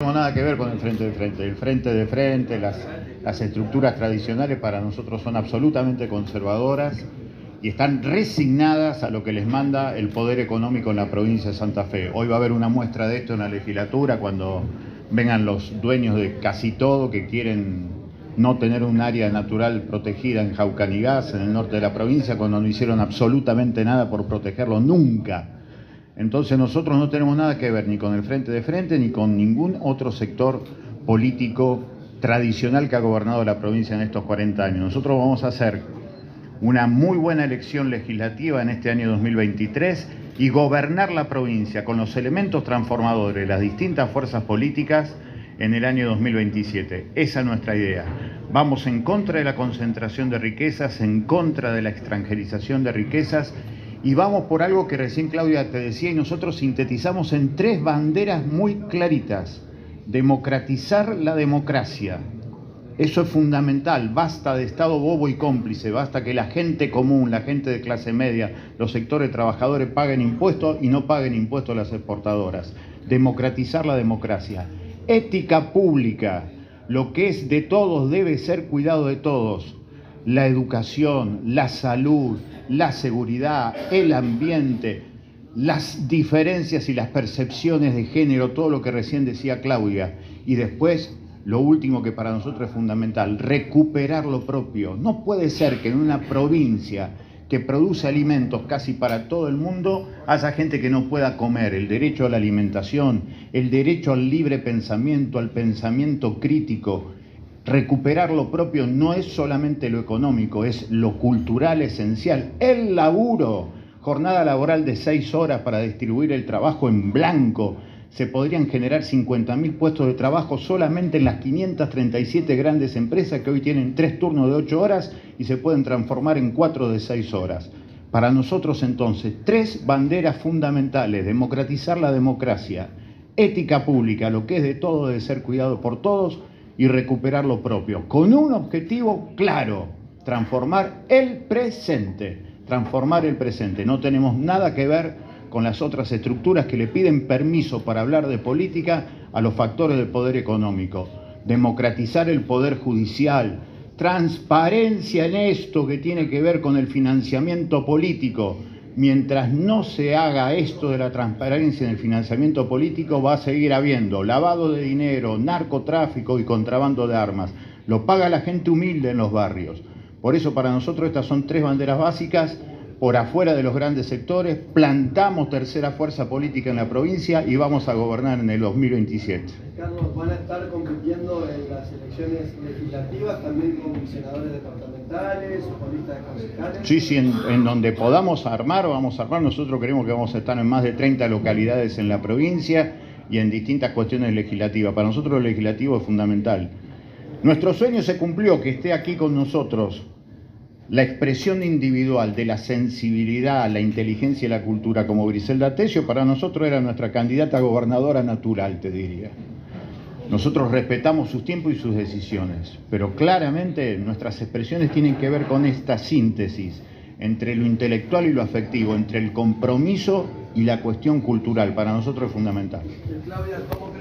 tengo nada que ver con el frente de frente. El frente de frente, las, estructuras tradicionales para nosotros son absolutamente conservadoras y están resignadas a lo que les manda el poder económico en la provincia de Santa Fe. Hoy va a haber una muestra de esto en la legislatura cuando vengan los dueños de casi todo que quieren no tener un área natural protegida en Jaucanigás, en el norte de la provincia, cuando no hicieron absolutamente nada por protegerlo nunca. Entonces nosotros no tenemos nada que ver ni con el frente de frente ni con ningún otro sector político tradicional que ha gobernado la provincia en estos 40 años. Nosotros vamos a hacer una muy buena elección legislativa en este año 2023 y gobernar la provincia con los elementos transformadores las distintas fuerzas políticas en el año 2027. Esa es nuestra idea. Vamos en contra de la concentración de riquezas, en contra de la extranjerización de riquezas y vamos por algo que recién Claudia te decía y nosotros sintetizamos en tres banderas muy claritas. Democratizar la democracia. Eso es fundamental. Basta de Estado bobo y cómplice. Basta que la gente común, la gente de clase media, los sectores trabajadores paguen impuestos y no paguen impuestos las exportadoras. Democratizar la democracia ética pública. Lo que es de todos debe ser cuidado de todos. La educación, la salud, la seguridad, el ambiente, las diferencias y las percepciones de género, todo lo que recién decía Claudia. Y después, lo último que para nosotros es fundamental, recuperar lo propio. No puede ser que en una provincia que produce alimentos casi para todo el mundo, haya gente que no pueda comer, el derecho a la alimentación, el derecho al libre pensamiento, al pensamiento crítico. Recuperar lo propio no es solamente lo económico, es lo cultural esencial, el laburo, jornada laboral de seis horas para distribuir el trabajo en blanco, se podrían generar 50.000 puestos de trabajo solamente en las 537 grandes empresas que hoy tienen tres turnos de 8 horas y se pueden transformar en cuatro de 6 horas. Para nosotros entonces, tres banderas fundamentales, democratizar la democracia, ética pública, lo que es de todo debe ser cuidado por todos y recuperar lo propio, con un objetivo claro, transformar el presente, transformar el presente. No tenemos nada que ver con las otras estructuras que le piden permiso para hablar de política a los factores del poder económico. Democratizar el poder judicial, transparencia en esto que tiene que ver con el financiamiento político. Mientras no se haga esto de la transparencia en el financiamiento político, va a seguir habiendo lavado de dinero, narcotráfico y contrabando de armas. Lo paga la gente humilde en los barrios. Por eso para nosotros estas son tres banderas básicas por afuera de los grandes sectores, plantamos tercera fuerza política en la provincia y vamos a gobernar en el 2027. Carlos, ¿van elecciones legislativas también con senadores departamentales o con listas de concejales? Sí, sí, en, donde podamos armar, vamos a armar. Nosotros creemos que vamos a estar en más de 30 localidades en la provincia y en distintas cuestiones legislativas. Para nosotros lo legislativo es fundamental. Nuestro sueño se cumplió, que esté aquí con nosotros la expresión individual de la sensibilidad, la inteligencia y la cultura como Griselda Tesio, para nosotros era nuestra candidata a gobernadora natural, te diría. Nosotros respetamos sus tiempos y sus decisiones, pero claramente nuestras expresiones tienen que ver con esta síntesis entre lo intelectual y lo afectivo, entre el compromiso y la cuestión cultural. Para nosotros es fundamental. Claudia, ¿cómo